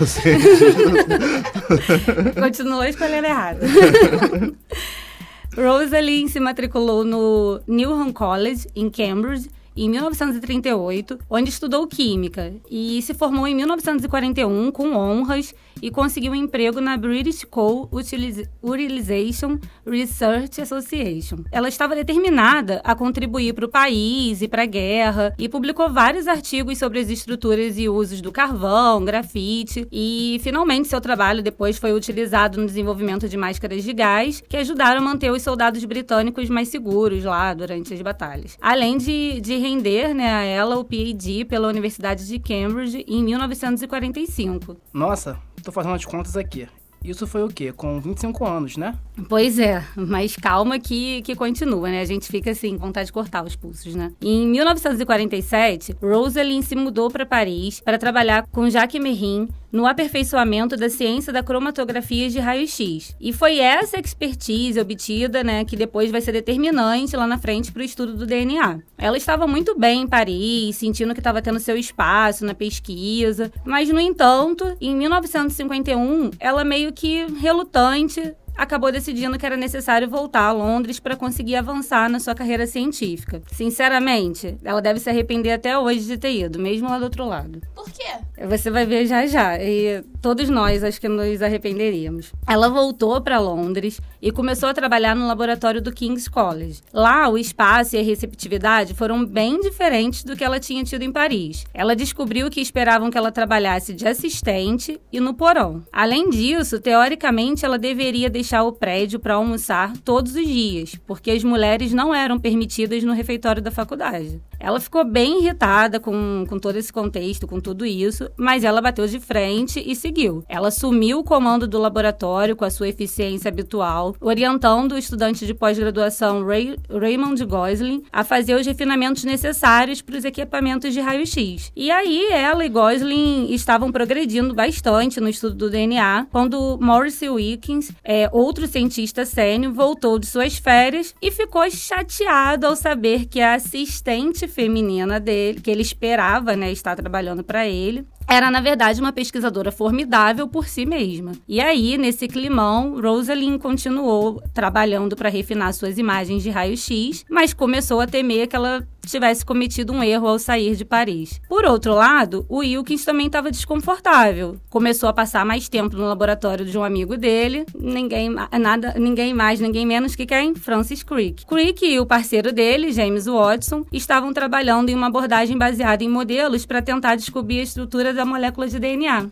Continuou escolhendo errado. Rosalind se matriculou no Newham College, em Cambridge, em 1938, onde estudou química e se formou em 1941 com honras e conseguiu um emprego na British Coal Utiliz- Utilization Research Association. Ela estava determinada a contribuir para o país e para a guerra e publicou vários artigos sobre as estruturas e usos do carvão, grafite e finalmente seu trabalho depois foi utilizado no desenvolvimento de máscaras de gás que ajudaram a manter os soldados britânicos mais seguros lá durante as batalhas. Além de, de render né, a ela o PhD pela Universidade de Cambridge em 1945. Nossa, tô fazendo as contas aqui. Isso foi o quê? Com 25 anos, né? Pois é, mas calma que, que continua, né? A gente fica assim, com vontade de cortar os pulsos, né? Em 1947, Rosalind se mudou para Paris para trabalhar com Jacques Merrin no aperfeiçoamento da ciência da cromatografia de raio-x. E foi essa expertise obtida, né, que depois vai ser determinante lá na frente para o estudo do DNA. Ela estava muito bem em Paris, sentindo que estava tendo seu espaço na pesquisa, mas no entanto, em 1951, ela meio que relutante acabou decidindo que era necessário voltar a Londres para conseguir avançar na sua carreira científica. Sinceramente, ela deve se arrepender até hoje de ter ido, mesmo lá do outro lado. Por quê? Você vai ver já já. E todos nós acho que nos arrependeríamos. Ela voltou para Londres e começou a trabalhar no laboratório do King's College. Lá, o espaço e a receptividade foram bem diferentes do que ela tinha tido em Paris. Ela descobriu que esperavam que ela trabalhasse de assistente e no porão. Além disso, teoricamente, ela deveria deixar o prédio para almoçar todos os dias, porque as mulheres não eram permitidas no refeitório da faculdade. Ela ficou bem irritada com, com todo esse contexto, com tudo isso, mas ela bateu de frente e seguiu. Ela assumiu o comando do laboratório com a sua eficiência habitual, orientando o estudante de pós-graduação Ray, Raymond Gosling a fazer os refinamentos necessários para os equipamentos de raio-x. E aí ela e Gosling estavam progredindo bastante no estudo do DNA quando Morris Wilkins, é, outro cientista sênior, voltou de suas férias e ficou chateado ao saber que a assistente feminina dele, que ele esperava né, estar trabalhando para ele, era, na verdade, uma pesquisadora formidável por si mesma. E aí, nesse climão, Rosalind continuou trabalhando para refinar suas imagens de raio-x, mas começou a temer que ela tivesse cometido um erro ao sair de Paris. Por outro lado, o Wilkins também estava desconfortável. Começou a passar mais tempo no laboratório de um amigo dele, ninguém, nada, ninguém mais, ninguém menos que quem? Francis Crick. Crick e o parceiro dele, James Watson, estavam trabalhando em uma abordagem baseada em modelos para tentar descobrir a estrutura da molécula de DNA.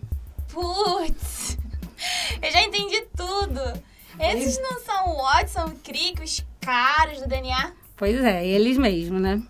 Putz, eu já entendi tudo. Esses não são o Watson, o Crick, os caras do DNA? Pois é, eles mesmos, né?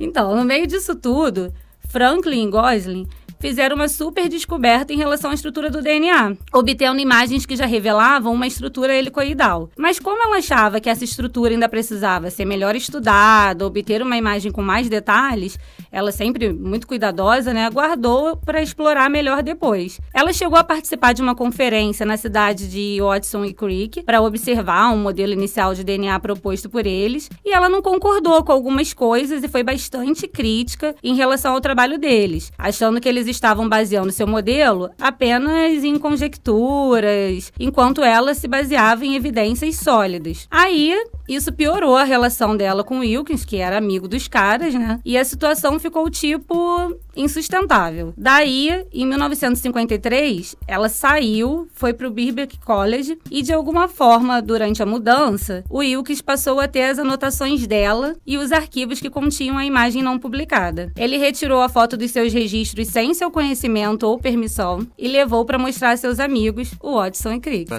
Então, no meio disso tudo, Franklin e Gosling fizeram uma super descoberta em relação à estrutura do DNA, obtendo imagens que já revelavam uma estrutura helicoidal. Mas como ela achava que essa estrutura ainda precisava ser melhor estudada, obter uma imagem com mais detalhes, ela sempre muito cuidadosa, né, aguardou para explorar melhor depois. Ela chegou a participar de uma conferência na cidade de Watson e Crick para observar um modelo inicial de DNA proposto por eles, e ela não concordou com algumas coisas e foi bastante crítica em relação ao trabalho deles, achando que eles estavam baseando seu modelo apenas em conjecturas, enquanto ela se baseava em evidências sólidas. Aí, isso piorou a relação dela com Wilkins, que era amigo dos caras, né? E a situação ficou tipo insustentável. Daí, em 1953, ela saiu, foi para o Birkbeck College e de alguma forma, durante a mudança, o Wilkins passou a ter as anotações dela e os arquivos que continham a imagem não publicada. Ele retirou a foto dos seus registros sem seu conhecimento ou permissão e levou para mostrar a seus amigos, o Watson e Crick.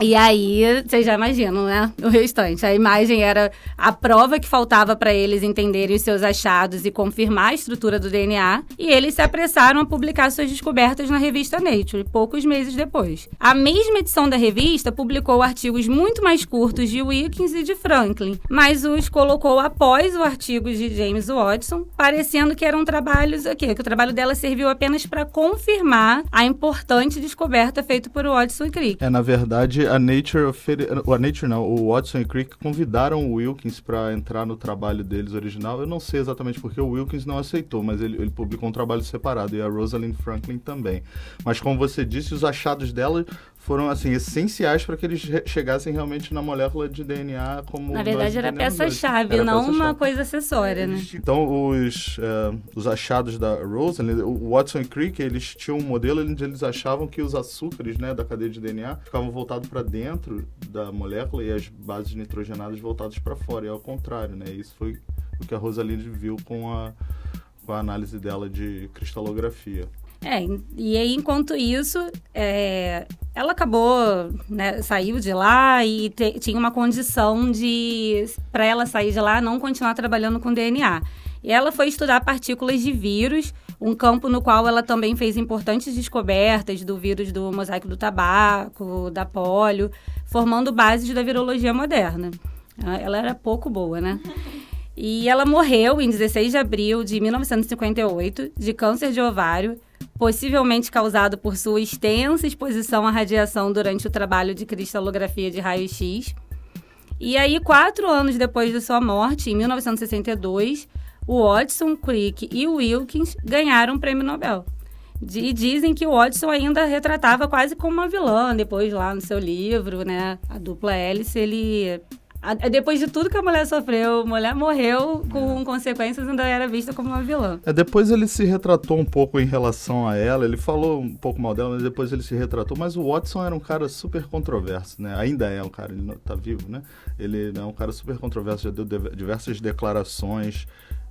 E aí, vocês já imaginam, né? O restante. A imagem era a prova que faltava para eles entenderem os seus achados e confirmar a estrutura do DNA. E eles se apressaram a publicar suas descobertas na revista Nature, poucos meses depois. A mesma edição da revista publicou artigos muito mais curtos de Wilkins e de Franklin, mas os colocou após o artigo de James Watson, parecendo que eram trabalhos aqui, que o trabalho dela serviu apenas para confirmar a importante descoberta feita por Watson e Crick. É, na verdade, a Nature, a Nature não, o Watson e Crick convidaram o Wilkins para entrar no trabalho deles original. Eu não sei exatamente porque o Wilkins não aceitou, mas ele, ele publicou um trabalho separado e a Rosalind Franklin também. Mas como você disse, os achados dela foram assim essenciais para que eles chegassem realmente na molécula de DNA como na verdade era peça-chave não peça uma coisa acessória né? Então os uh, os achados da Rosalind o Watson e Crick eles tinham um modelo onde eles achavam que os açúcares né da cadeia de DNA ficavam voltados para dentro da molécula e as bases nitrogenadas voltadas para fora e ao contrário né? Isso foi o que a Rosalind viu com a com a análise dela de cristalografia é, e aí, enquanto isso, é, ela acabou, né, saiu de lá e te, tinha uma condição de, para ela sair de lá, não continuar trabalhando com DNA. E ela foi estudar partículas de vírus, um campo no qual ela também fez importantes descobertas do vírus do mosaico do tabaco, da polio, formando bases da virologia moderna. Ela era pouco boa, né? E ela morreu em 16 de abril de 1958 de câncer de ovário possivelmente causado por sua extensa exposição à radiação durante o trabalho de cristalografia de raio-x. E aí, quatro anos depois de sua morte, em 1962, o Watson, Crick e Wilkins ganharam o prêmio Nobel. E dizem que o Watson ainda retratava quase como uma vilã, depois lá no seu livro, né? A dupla hélice, ele depois de tudo que a mulher sofreu, a mulher morreu com é. consequências ainda era vista como uma vilã. É, depois ele se retratou um pouco em relação a ela, ele falou um pouco mal dela, mas depois ele se retratou. Mas o Watson era um cara super controverso, né? Ainda é um cara, ele não, tá vivo, né? Ele é um cara super controverso, já deu diversas declarações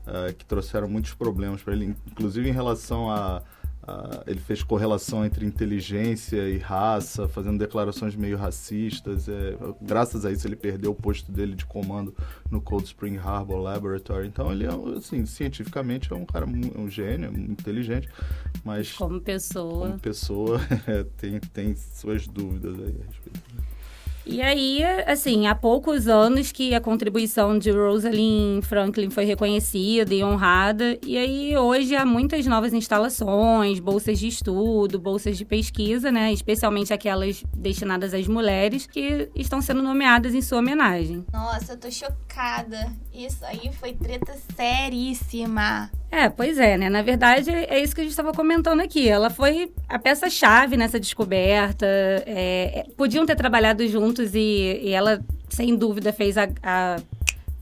uh, que trouxeram muitos problemas para ele, inclusive em relação a Uh, ele fez correlação entre inteligência e raça, fazendo declarações meio racistas. É, graças a isso, ele perdeu o posto dele de comando no Cold Spring Harbor Laboratory. Então, ele é, assim, cientificamente é um cara um gênio, muito inteligente, mas como pessoa, como pessoa é, tem, tem suas dúvidas aí a respeito. E aí, assim, há poucos anos que a contribuição de Rosalind Franklin foi reconhecida e honrada, e aí hoje há muitas novas instalações, bolsas de estudo, bolsas de pesquisa, né, especialmente aquelas destinadas às mulheres, que estão sendo nomeadas em sua homenagem. Nossa, eu tô chocada. Isso aí foi treta seríssima. É, pois é, né? Na verdade, é isso que a gente estava comentando aqui. Ela foi a peça-chave nessa descoberta. É, é, podiam ter trabalhado juntos e, e ela, sem dúvida, fez a, a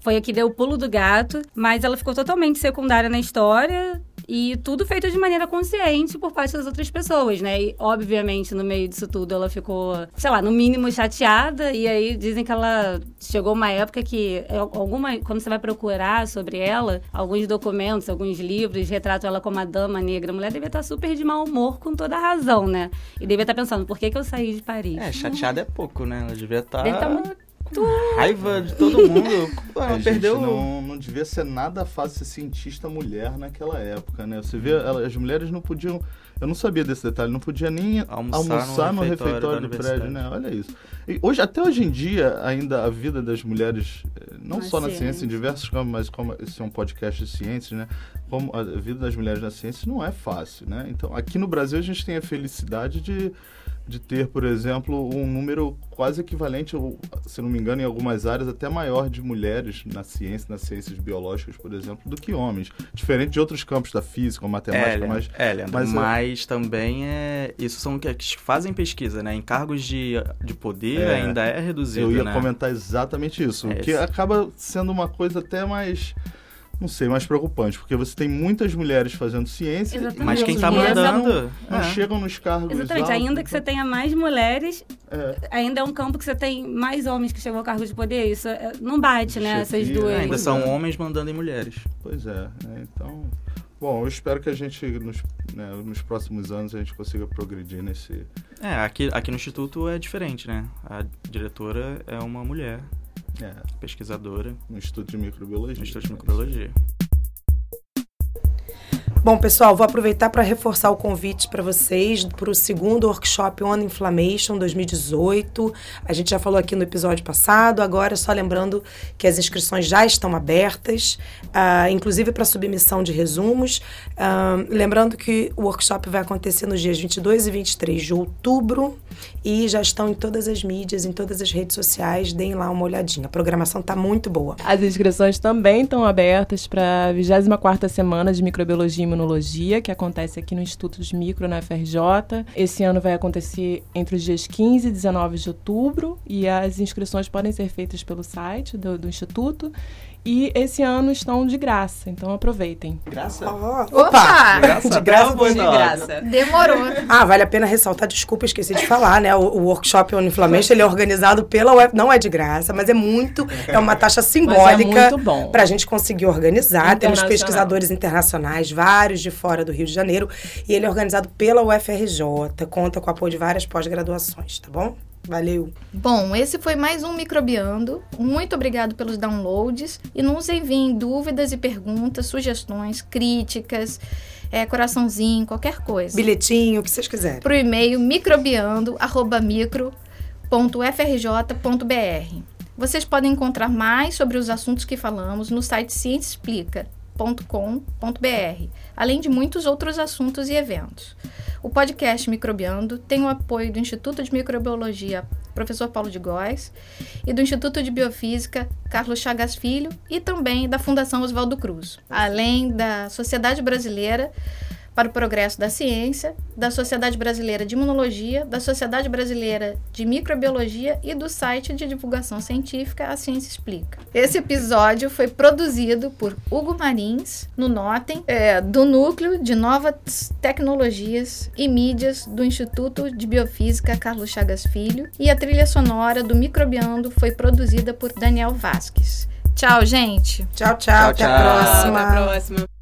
foi a que deu o pulo do gato, mas ela ficou totalmente secundária na história. E tudo feito de maneira consciente por parte das outras pessoas, né? E, obviamente, no meio disso tudo, ela ficou, sei lá, no mínimo chateada. E aí dizem que ela chegou uma época que, é, alguma, quando você vai procurar sobre ela, alguns documentos, alguns livros retratam ela como a dama negra. A mulher devia estar super de mau humor, com toda a razão, né? E devia estar pensando, por que, que eu saí de Paris? É, chateada é pouco, né? Ela devia estar. Deve estar muito Raiva de todo mundo. Ela perdeu. Não, não devia ser nada fácil ser cientista mulher naquela época, né? Você vê, as mulheres não podiam. Eu não sabia desse detalhe, não podia nem almoçar, almoçar no, refeitório, refeitório do prédio, né? Olha isso. E hoje, até hoje em dia, ainda a vida das mulheres, eh, não na só ciência. na ciência, em diversos campos, mas como esse é um podcast de ciências, né? Como a vida das mulheres na ciência não é fácil, né? Então, aqui no Brasil a gente tem a felicidade de de ter, por exemplo, um número quase equivalente, se não me engano, em algumas áreas até maior de mulheres na ciência, nas ciências biológicas, por exemplo, do que homens. Diferente de outros campos da física, matemática, é, mas, é, Leandro, mas, mas também é isso são que fazem pesquisa, né? Em cargos de, de poder é, ainda é reduzido. Eu ia né? comentar exatamente isso, é, que acaba sendo uma coisa até mais não sei, mais preocupante, porque você tem muitas mulheres fazendo ciência, Exatamente. mas quem está mandando não, é. chegam nos cargos Exatamente, altos, ainda que então... você tenha mais mulheres, é. ainda é um campo que você tem mais homens que chegam ao cargo de poder, isso é, não bate, né, Chefia, essas duas. Ainda são homens mandando em mulheres. Pois é, né, então... Bom, eu espero que a gente, nos, né, nos próximos anos, a gente consiga progredir nesse... É, aqui, aqui no Instituto é diferente, né? A diretora é uma mulher. É. Pesquisadora. No Instituto de Microbiologia. No Instituto de Microbiologia. Bom, pessoal, vou aproveitar para reforçar o convite para vocês para o segundo workshop On Inflammation 2018. A gente já falou aqui no episódio passado, agora só lembrando que as inscrições já estão abertas, uh, inclusive para submissão de resumos. Uh, lembrando que o workshop vai acontecer nos dias 22 e 23 de outubro e já estão em todas as mídias, em todas as redes sociais. Deem lá uma olhadinha. A programação está muito boa. As inscrições também estão abertas para a 24ª Semana de Microbiologia Imunologia, que acontece aqui no Instituto de Micro, na FRJ. Esse ano vai acontecer entre os dias 15 e 19 de outubro e as inscrições podem ser feitas pelo site do, do Instituto. E esse ano estão de graça, então aproveitem. Graça? Oh, opa! De graça? De graça, de graça. Demorou. Ah, vale a pena ressaltar, desculpa, esqueci de falar, né? O, o workshop Uniflamation, ele é organizado pela UF, não é de graça, mas é muito, é uma taxa simbólica é para a gente conseguir organizar. Temos pesquisadores internacionais, vários de fora do Rio de Janeiro, e ele é organizado pela UFRJ, conta com o apoio de várias pós-graduações, tá bom? Valeu. Bom, esse foi mais um Microbiando. Muito obrigado pelos downloads e nos enviem dúvidas e perguntas, sugestões, críticas, é, coraçãozinho, qualquer coisa. Bilhetinho, o que vocês quiserem. Pro e-mail microbiando@micro.frj.br. Vocês podem encontrar mais sobre os assuntos que falamos no site Ciência Explica microbiando.com.br, além de muitos outros assuntos e eventos. O podcast Microbiando tem o apoio do Instituto de Microbiologia Professor Paulo de Góes e do Instituto de Biofísica Carlos Chagas Filho e também da Fundação Oswaldo Cruz, além da Sociedade Brasileira para o Progresso da Ciência, da Sociedade Brasileira de Imunologia, da Sociedade Brasileira de Microbiologia e do site de divulgação científica A Ciência Explica. Esse episódio foi produzido por Hugo Marins, no Notem, é, do Núcleo de Novas Tecnologias e Mídias do Instituto de Biofísica Carlos Chagas Filho, e a trilha sonora do Microbiando foi produzida por Daniel Vasques. Tchau, gente. Tchau, tchau. tchau até tchau. a próxima. Até a próxima.